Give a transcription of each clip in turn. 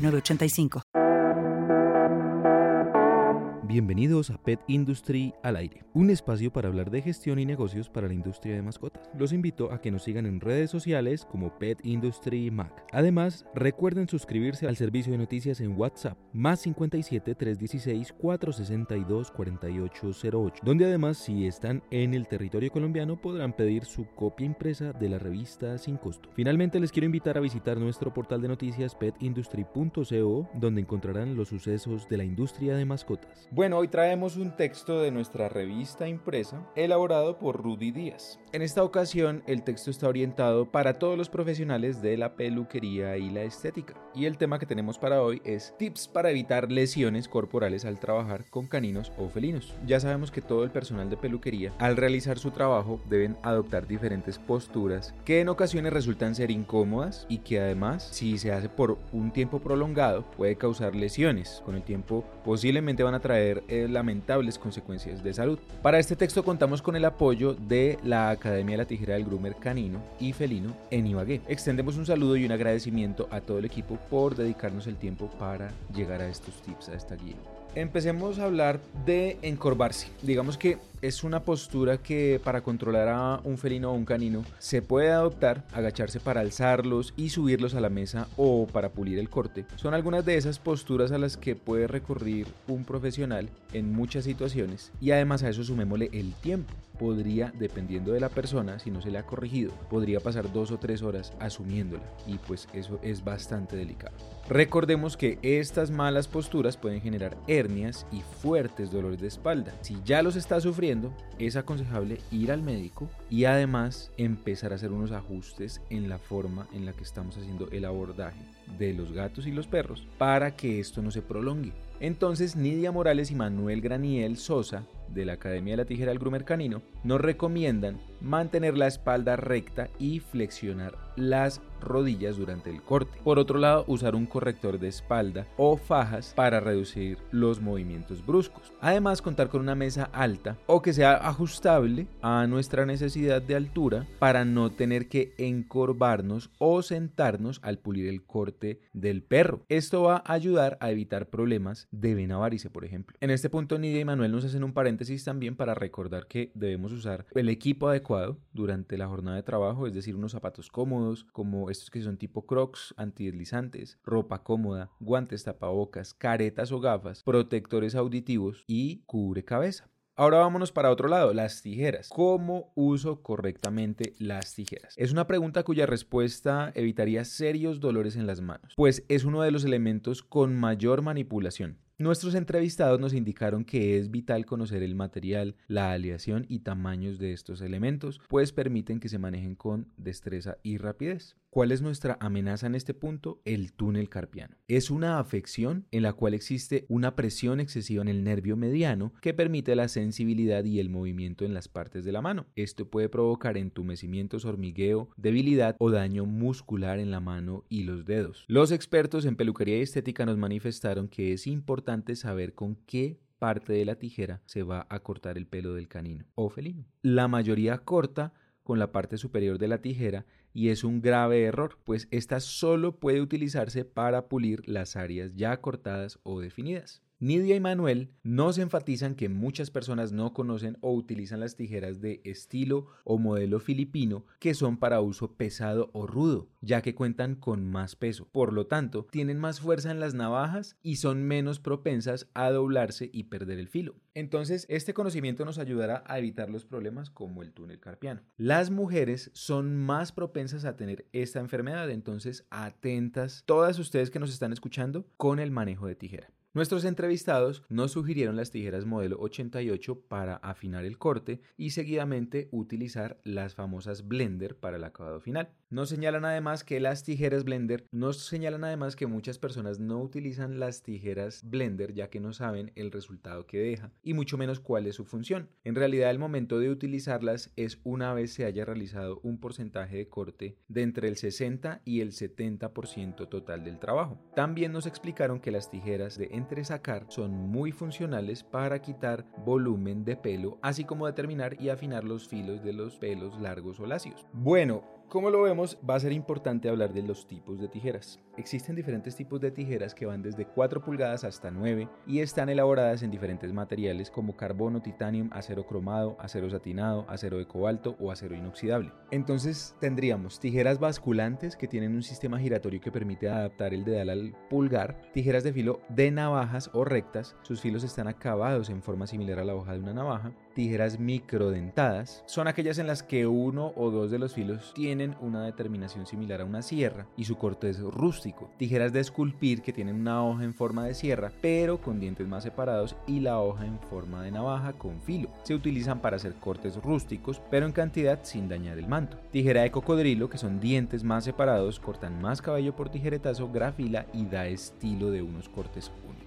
985. Bienvenidos a Pet Industry al aire, un espacio para hablar de gestión y negocios para la industria de mascotas. Los invito a que nos sigan en redes sociales como Pet Industry Mac. Además, recuerden suscribirse al servicio de noticias en WhatsApp más 57 316 462 4808, donde además si están en el territorio colombiano podrán pedir su copia impresa de la revista sin costo. Finalmente les quiero invitar a visitar nuestro portal de noticias petindustry.co, donde encontrarán los sucesos de la industria de mascotas. Bueno, hoy traemos un texto de nuestra revista impresa elaborado por Rudy Díaz. En esta ocasión el texto está orientado para todos los profesionales de la peluquería y la estética. Y el tema que tenemos para hoy es tips para evitar lesiones corporales al trabajar con caninos o felinos. Ya sabemos que todo el personal de peluquería al realizar su trabajo deben adoptar diferentes posturas que en ocasiones resultan ser incómodas y que además si se hace por un tiempo prolongado puede causar lesiones. Con el tiempo posiblemente van a traer eh, lamentables consecuencias de salud. Para este texto contamos con el apoyo de la Academia de la Tijera del Groomer Canino y Felino en Ibagué. Extendemos un saludo y un agradecimiento a todo el equipo por dedicarnos el tiempo para llegar a estos tips, a esta guía. Empecemos a hablar de encorvarse. Digamos que es una postura que para controlar a un felino o un canino se puede adoptar, agacharse para alzarlos y subirlos a la mesa o para pulir el corte. Son algunas de esas posturas a las que puede recurrir un profesional en muchas situaciones y además a eso sumémosle el tiempo podría, dependiendo de la persona, si no se le ha corregido, podría pasar dos o tres horas asumiéndola y pues eso es bastante delicado. Recordemos que estas malas posturas pueden generar hernias y fuertes dolores de espalda. Si ya los está sufriendo, es aconsejable ir al médico y además empezar a hacer unos ajustes en la forma en la que estamos haciendo el abordaje de los gatos y los perros para que esto no se prolongue. Entonces Nidia Morales y Manuel Graniel Sosa de la Academia de la Tijera del Grumer Canino nos recomiendan mantener la espalda recta y flexionar las rodillas durante el corte. Por otro lado, usar un corrector de espalda o fajas para reducir los movimientos bruscos. Además, contar con una mesa alta o que sea ajustable a nuestra necesidad de altura para no tener que encorvarnos o sentarnos al pulir el corte del perro. Esto va a ayudar a evitar problemas de vena varice, por ejemplo. En este punto, Nidia y Manuel nos hacen un paréntesis también para recordar que debemos usar el equipo adecuado durante la jornada de trabajo, es decir, unos zapatos cómodos, como estos que son tipo crocs, antideslizantes, ropa cómoda, guantes tapabocas, caretas o gafas, protectores auditivos y cubre cabeza. Ahora vámonos para otro lado, las tijeras. ¿Cómo uso correctamente las tijeras? Es una pregunta cuya respuesta evitaría serios dolores en las manos, pues es uno de los elementos con mayor manipulación. Nuestros entrevistados nos indicaron que es vital conocer el material, la aleación y tamaños de estos elementos, pues permiten que se manejen con destreza y rapidez. ¿Cuál es nuestra amenaza en este punto? El túnel carpiano. Es una afección en la cual existe una presión excesiva en el nervio mediano que permite la sensibilidad y el movimiento en las partes de la mano. Esto puede provocar entumecimientos, hormigueo, debilidad o daño muscular en la mano y los dedos. Los expertos en peluquería y estética nos manifestaron que es importante saber con qué parte de la tijera se va a cortar el pelo del canino o felino. La mayoría corta con la parte superior de la tijera y es un grave error, pues esta solo puede utilizarse para pulir las áreas ya cortadas o definidas. Nidia y Manuel nos enfatizan que muchas personas no conocen o utilizan las tijeras de estilo o modelo filipino que son para uso pesado o rudo, ya que cuentan con más peso. Por lo tanto, tienen más fuerza en las navajas y son menos propensas a doblarse y perder el filo. Entonces, este conocimiento nos ayudará a evitar los problemas como el túnel carpiano. Las mujeres son más propensas a tener esta enfermedad, entonces atentas todas ustedes que nos están escuchando con el manejo de tijera. Nuestros entrevistados nos sugirieron las tijeras modelo 88 para afinar el corte y seguidamente utilizar las famosas blender para el acabado final. Nos señalan además que las tijeras blender, nos señalan además que muchas personas no utilizan las tijeras blender ya que no saben el resultado que deja y mucho menos cuál es su función. En realidad el momento de utilizarlas es una vez se haya realizado un porcentaje de corte de entre el 60 y el 70% total del trabajo. También nos explicaron que las tijeras de entresacar son muy funcionales para quitar volumen de pelo, así como determinar y afinar los filos de los pelos largos o lacios. Bueno, como lo vemos, va a ser importante hablar de los tipos de tijeras. Existen diferentes tipos de tijeras que van desde 4 pulgadas hasta 9 y están elaboradas en diferentes materiales como carbono, titanio, acero cromado, acero satinado, acero de cobalto o acero inoxidable. Entonces tendríamos tijeras basculantes que tienen un sistema giratorio que permite adaptar el dedal al pulgar, tijeras de filo de navajas o rectas, sus filos están acabados en forma similar a la hoja de una navaja, tijeras microdentadas son aquellas en las que uno o dos de los filos tienen una determinación similar a una sierra y su corte es rústico. Tijeras de esculpir que tienen una hoja en forma de sierra pero con dientes más separados y la hoja en forma de navaja con filo. Se utilizan para hacer cortes rústicos pero en cantidad sin dañar el manto. Tijera de cocodrilo que son dientes más separados, cortan más cabello por tijeretazo, grafila y da estilo de unos cortes únicos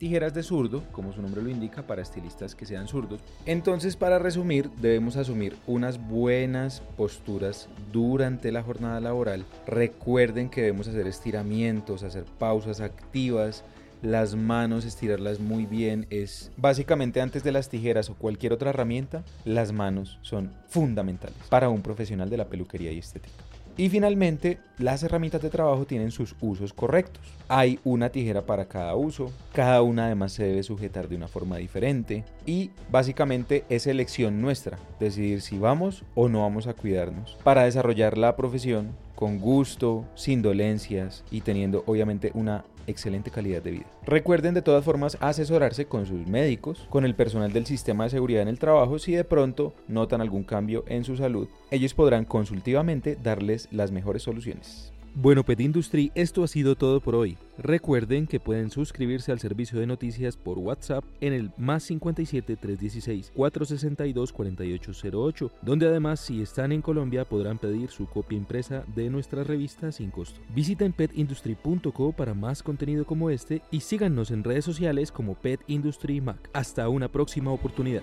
tijeras de zurdo, como su nombre lo indica, para estilistas que sean zurdos. Entonces, para resumir, debemos asumir unas buenas posturas durante la jornada laboral. Recuerden que debemos hacer estiramientos, hacer pausas activas, las manos, estirarlas muy bien. Es básicamente antes de las tijeras o cualquier otra herramienta, las manos son fundamentales para un profesional de la peluquería y estética. Y finalmente, las herramientas de trabajo tienen sus usos correctos. Hay una tijera para cada uso, cada una además se debe sujetar de una forma diferente y básicamente es elección nuestra decidir si vamos o no vamos a cuidarnos para desarrollar la profesión con gusto, sin dolencias y teniendo obviamente una excelente calidad de vida. Recuerden de todas formas asesorarse con sus médicos, con el personal del sistema de seguridad en el trabajo si de pronto notan algún cambio en su salud. Ellos podrán consultivamente darles las mejores soluciones. Bueno, Pet Industry, esto ha sido todo por hoy. Recuerden que pueden suscribirse al servicio de noticias por WhatsApp en el más 57 316 462 4808, donde además si están en Colombia podrán pedir su copia impresa de nuestra revista sin costo. Visiten petindustry.co para más contenido como este y síganos en redes sociales como Pet Industry Mac. Hasta una próxima oportunidad.